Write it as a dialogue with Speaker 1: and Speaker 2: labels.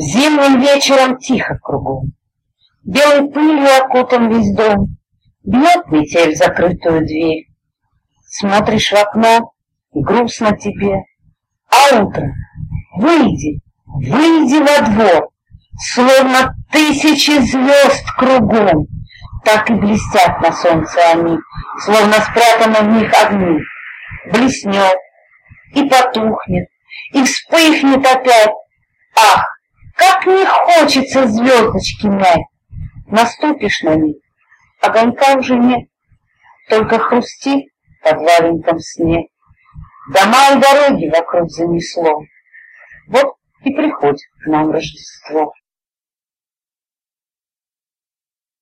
Speaker 1: Зимним вечером тихо кругом, Белой пылью окутан весь дом, Бьет метель в закрытую дверь. Смотришь в окно, и грустно тебе, А утро выйди, выйди во двор, Словно тысячи звезд кругом, Так и блестят на солнце они, Словно спрятаны в них огни. Блеснет и потухнет, и вспыхнет опять. Ах, как не хочется звездочки мять! Наступишь на них, огонька уже нет, Только хрустит под валенком сне. Дома и дороги вокруг занесло, Вот и приходит к нам Рождество.